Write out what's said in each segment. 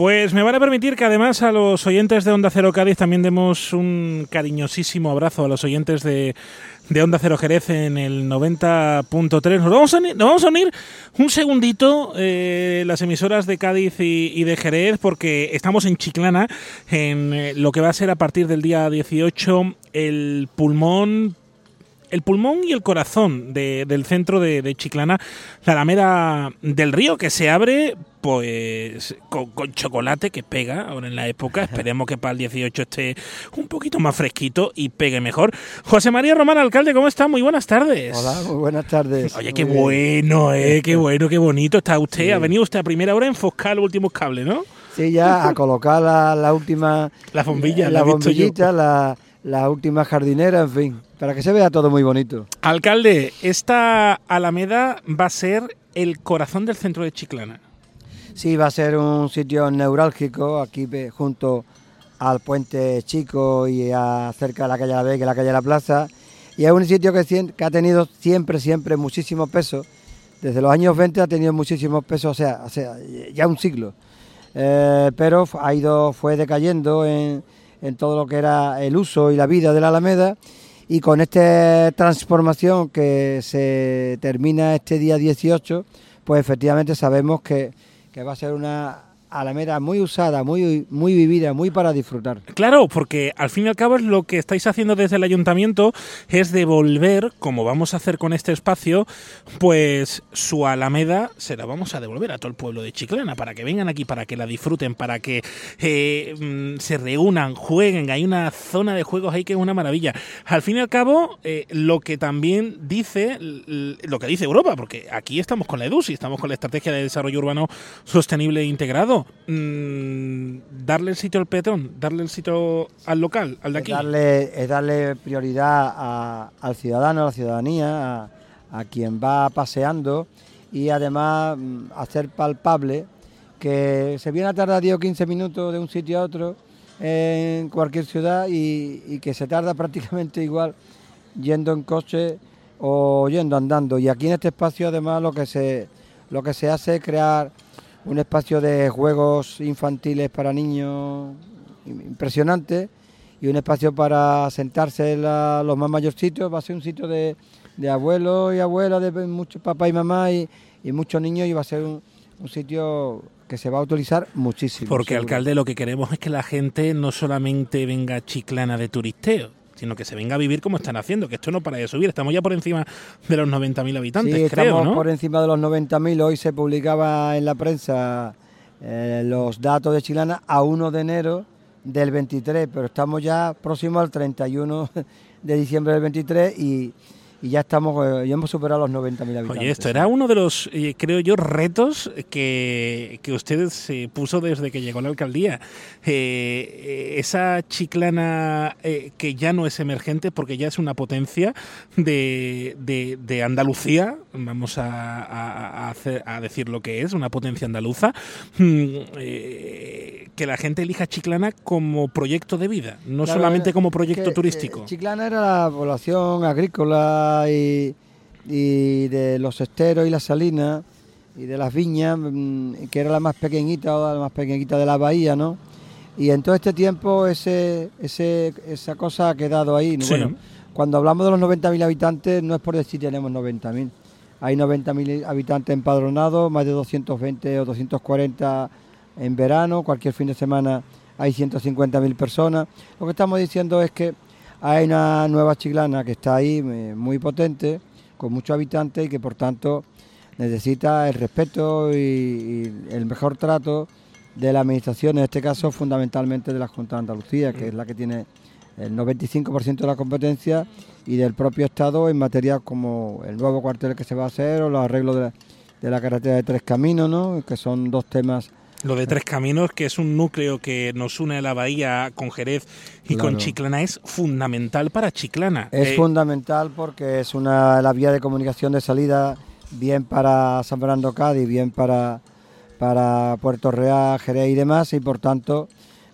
Pues me van a permitir que además a los oyentes de Onda Cero Cádiz también demos un cariñosísimo abrazo a los oyentes de, Onda Cero Jerez en el 90.3. Nos vamos a, nos vamos a unir un segundito eh, las emisoras de Cádiz y, de Jerez porque estamos en Chiclana en eh, lo que va a ser a partir del día 18 el pulmón el pulmón y el corazón del centro de, Chiclana, la Alameda del Río, que se abre pues con, chocolate que pega ahora en la época. Esperemos que para el 18 esté un poquito más fresquito y pegue mejor. José María Román, alcalde, ¿cómo está? Muy buenas tardes. Hola, muy buenas tardes. Oye, qué bueno, eh, qué bueno, qué bonito está usted. Ha venido usted a primera hora a enfocar los últimos cables, ¿no? Sí, ya a colocar la, última... La bombilla, la, bombillita, la, la última jardinera, en fin para que se vea todo muy bonito. Alcalde, esta Alameda va a ser el corazón del centro de Chiclana. Sí, va a ser un sitio neurálgico aquí junto al puente chico y a, cerca de la calle La Vega y la calle La Plaza. Y es un sitio que, ha tenido siempre, siempre muchísimo peso. Desde los años 20 ha tenido muchísimo peso, o sea, sea ya un siglo. Eh, pero ha ido, fue decayendo en, en todo lo que era el uso y la vida de la Alameda y con esta transformación que se termina este día 18, pues efectivamente sabemos que, que va a ser una Alameda muy usada, muy, muy vivida, muy para disfrutar. Claro, porque al fin y al cabo es lo que estáis haciendo desde el ayuntamiento es devolver, como vamos a hacer con este espacio, pues su Alameda se la vamos a devolver a todo el pueblo de Chiclana para que vengan aquí, para que la disfruten, para que eh, mm, se reúnan, jueguen. Hay una zona de juegos ahí que es una maravilla. Al fin y al cabo, eh, lo que también dice, lo que dice Europa, porque aquí estamos con la EDUSI, estamos con la Estrategia de Desarrollo Urbano Sostenible e Integrado Mm, darle el sitio al peatón, darle el sitio al local, al de aquí. Es darle, es darle prioridad al ciudadano, a la ciudadanía, a, quien va paseando y además mm, hacer palpable que se viene a tardar 10 o 15 minutos de un sitio a otro en cualquier ciudad y, y que se tarda prácticamente igual yendo en coche o yendo andando. Y aquí en este espacio además lo que se, lo que se hace es crear un espacio de juegos infantiles para niños impresionante y un espacio para sentarse los más mayorcitos. Va a ser un sitio de, de abuelos y abuelas, de muchos papás y mamás y, muchos niños y va a ser un, un sitio que se va a utilizar muchísimo. Porque, alcalde, lo que queremos es que la gente no solamente venga chiclana de turisteo, sino que se venga a vivir como están haciendo, que esto no para de subir. Estamos ya por encima de los 90.000 habitantes, sí, creo, estamos por encima de los 90.000. Hoy se publicaba en la prensa eh, los datos de Chilana a 1 de enero del 23, pero estamos ya próximos al 31 de diciembre del 23 y y ya estamos eh, ya hemos superado los 90.000 habitantes. Oye, esto era uno de los, eh, creo yo, retos que, que usted se puso desde que llegó a la alcaldía. Eh, esa chiclana que ya no es emergente porque ya es una potencia de, de, Andalucía, vamos a, a, decir lo que es, una potencia andaluza, mm, que la gente elija Chiclana como proyecto de vida, no solamente como proyecto turístico. Chiclana era la población agrícola y, de los esteros y las salinas y de las viñas, mm, que era la más pequeñita o la más pequeñita de la bahía, ¿no? Y en todo este tiempo ese, ese, esa cosa ha quedado ahí. Bueno, cuando hablamos de los 90.000 habitantes no es por decir tenemos 90.000. Hay 90.000 habitantes empadronados, más de 220 o 240 en verano, cualquier fin de semana hay 150.000 personas. Lo que estamos diciendo es que hay una nueva chiclana que está ahí eh, muy potente, con muchos habitantes y que por tanto necesita el respeto y, el mejor trato de la administración, en este caso fundamentalmente de la Junta de Andalucía, que es la que tiene el 95% de la competencia y del propio Estado en materia como el nuevo cuartel que se va a hacer o los arreglos de la, de la carretera de Tres Caminos, ¿no? que son dos temas lo de Tres Caminos, que es un núcleo que nos une a la bahía con Jerez y con Chiclana, es fundamental para Chiclana. Es eh, fundamental porque es una la vía de comunicación de salida bien para San Fernando Cádiz, bien para, para Puerto Real, Jerez y demás, y por tanto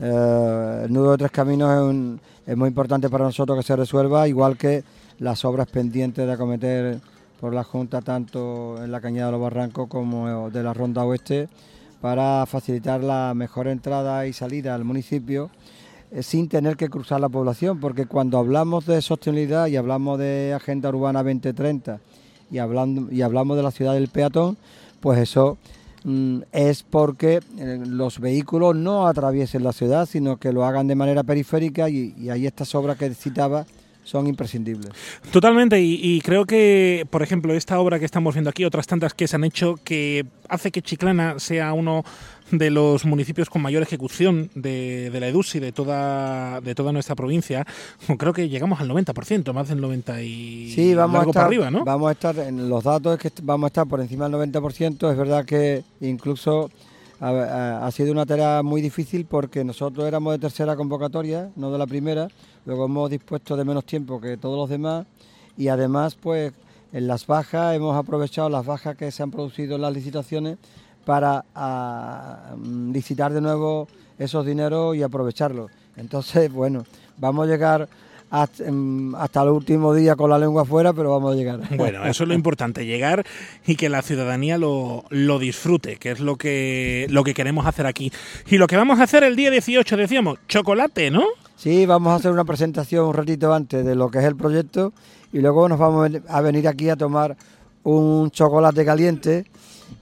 eh, el nudo de Tres Caminos es, es muy importante para nosotros que se resuelva, igual que las obras pendientes de acometer por la Junta, tanto en la Cañada de los Barrancos como de la Ronda Oeste para facilitar la mejor entrada y salida al municipio eh, sin tener que cruzar la población, porque cuando hablamos de sostenibilidad y hablamos de Agenda Urbana 2030 y, hablando, y hablamos de la ciudad del peatón, pues eso mm, es porque eh, los vehículos no atraviesen la ciudad, sino que lo hagan de manera periférica y, y hay estas obras que citaba son imprescindibles. Totalmente, y, creo que, por ejemplo, esta obra que estamos viendo aquí, otras tantas que se han hecho, que hace que Chiclana sea uno de los municipios con mayor ejecución de, la EDUSI de toda, de toda nuestra provincia, creo que llegamos al 90%, más del 90% y sí, vamos a estar, para arriba, ¿no? Vamos a estar, en los datos es que vamos a estar por encima del 90%, es verdad que incluso ha, sido una tarea muy difícil porque nosotros éramos de tercera convocatoria, no de la primera, luego hemos dispuesto de menos tiempo que todos los demás y además pues en las bajas hemos aprovechado las bajas que se han producido en las licitaciones para licitar de nuevo esos dineros y aprovecharlos. Entonces, bueno, vamos a llegar Em, hasta, el último día con la lengua afuera, pero vamos a llegar. Bueno, eso es lo importante, llegar y que la ciudadanía lo, lo disfrute, que es lo que, lo que queremos hacer aquí. Y lo que vamos a hacer el día 18, decíamos, chocolate, ¿no? Sí, vamos a hacer una presentación un ratito antes de lo que es el proyecto y luego nos vamos a venir aquí a tomar un chocolate caliente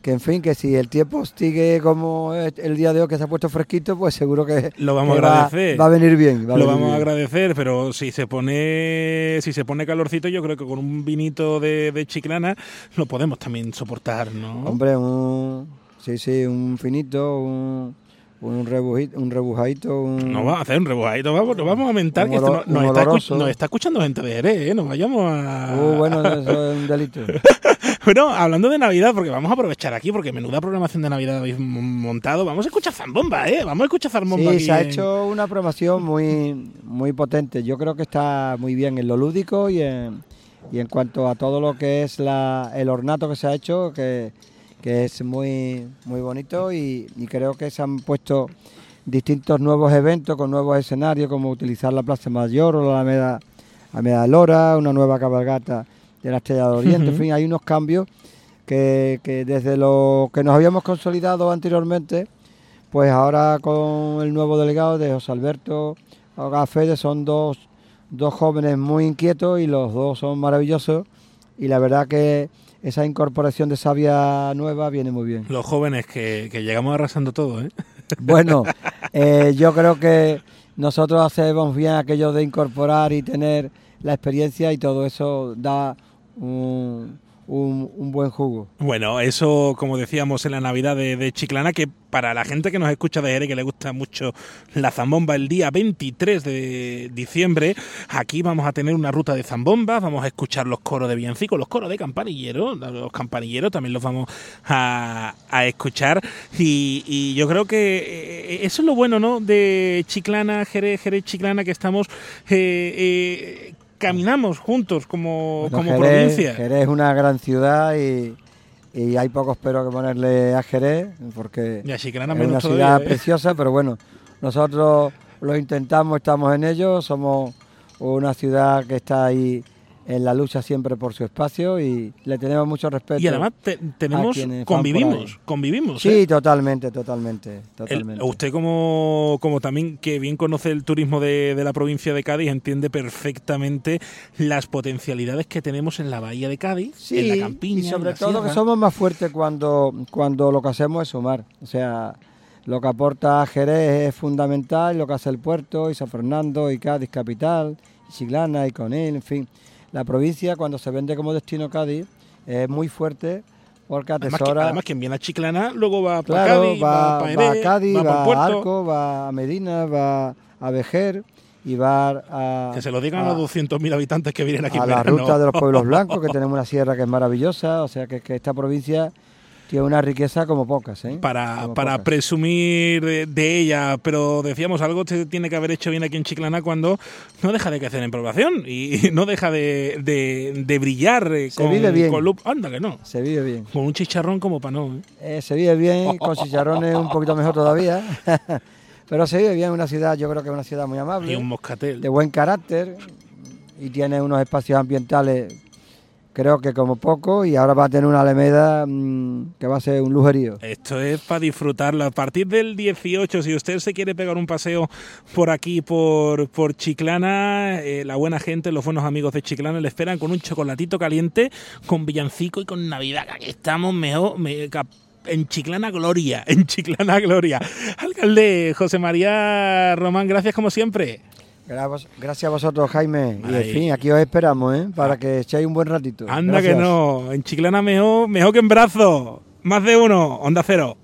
que en fin, que si el tiempo sigue como el día de hoy que se ha puesto fresquito, pues seguro que lo vamos a agradecer. Va, a venir bien. lo vamos a agradecer, pero si se pone si se pone calorcito, yo creo que con un vinito de, de chiclana lo podemos también soportar, ¿no? Hombre, un sí, sí, un finito, un un, rebujito, un rebujadito. Un... No vamos a hacer un rebujadito, vamos, nos vamos a aumentar. que nos, está nos, está escuchando gente de Jerez, ¿eh? Nos vayamos a. Uh, bueno, eso es un delito. bueno, hablando de Navidad, porque vamos a aprovechar aquí, porque menuda programación de Navidad habéis montado. Vamos a escuchar Zambomba, ¿eh? Vamos a escuchar Zambomba. Sí, se ha hecho una programación muy, muy potente. Yo creo que está muy bien en lo lúdico y en, y en cuanto a todo lo que es la, el ornato que se ha hecho, que que es muy, muy bonito y, creo que se han puesto distintos nuevos eventos con nuevos escenarios, como utilizar la Plaza Mayor o la Alameda, Alameda Lora, una nueva cabalgata de la Estrella de Oriente, en fin, hay unos cambios que, que, desde lo que nos habíamos consolidado anteriormente, pues ahora con el nuevo delegado de José Alberto Agafede son dos, dos jóvenes muy inquietos y los dos son maravillosos. Y la verdad que esa incorporación de savia nueva viene muy bien. Los jóvenes que, llegamos arrasando todo, ¿eh? Bueno, eh, yo creo que nosotros hacemos bien aquello de incorporar y tener la experiencia y todo eso da un un, buen jugo. Bueno, eso como decíamos en la Navidad de, Chiclana, que para la gente que nos escucha de Jerez, que le gusta mucho la zambomba, el día 23 de diciembre, aquí vamos a tener una ruta de zambombas, vamos a escuchar los coros de Villancico, los coros de campanilleros, los campanilleros también los vamos a, escuchar y, yo creo que eh, eso es lo bueno, ¿no? De Chiclana, Jerez, Jerez Chiclana, que estamos eh, eh, caminamos juntos como, como provincia. Jerez es una gran ciudad y, hay pocos pero que ponerle a Jerez, porque es una ciudad ¿eh? preciosa, pero bueno, nosotros lo intentamos, estamos en ello, somos una ciudad que está ahí en la lucha siempre por su espacio y le tenemos mucho respeto. Y además tenemos, convivimos, convivimos. Sí, ¿eh? totalmente, totalmente. totalmente. usted como, como también que bien conoce el turismo de, la provincia de Cádiz, entiende perfectamente las potencialidades que tenemos en la bahía de Cádiz, en la campiña. Y sobre todo que somos más fuertes cuando, cuando lo que hacemos es sumar. O sea, lo que aporta Jerez es fundamental, lo que hace el puerto, y San Fernando, y Cádiz capital, y y Conil, en fin la provincia cuando se vende como destino Cádiz es muy fuerte porque atesora... Además, quien viene a Chiclana luego va para Cádiz, va, va, va, a Cádiz, va, a Arco, va a Medina, va a Vejer y va a... Que se lo digan a, los 200.000 habitantes que vienen aquí. A la ruta de los pueblos blancos, que tenemos una sierra que es maravillosa, o sea que, que esta provincia tiene una riqueza como pocas. ¿eh? Para, para presumir de, ella, pero decíamos algo que tiene que haber hecho bien aquí en Chiclana cuando no deja de crecer en población y no deja de, de, brillar se con, vive bien. Anda que no. Se vive bien. Con un chicharrón como para no. ¿eh? Eh, se vive bien, con chicharrones un poquito mejor todavía. pero se vive bien en una ciudad, yo creo que es una ciudad muy amable. Y un moscatel. De buen carácter y tiene unos espacios ambientales creo que como poco, y ahora va a tener una Alameda mm, que va a ser un lujerío. Esto es para disfrutarlo. A partir del 18, si usted se quiere pegar un paseo por aquí, por, por Chiclana, eh, la buena gente, los buenos amigos de Chiclana le esperan con un chocolatito caliente, con villancico y con Navidad. Aquí estamos mejor. Me, en Chiclana Gloria, en Chiclana Gloria. Alcalde José María Román, gracias como siempre. Gracias a vosotros, Jaime. Y en fin, aquí os esperamos, ¿eh? Para que echéis un buen ratito. Anda que no. En Chiclana mejor, mejor que en brazo. Más de uno. Onda cero.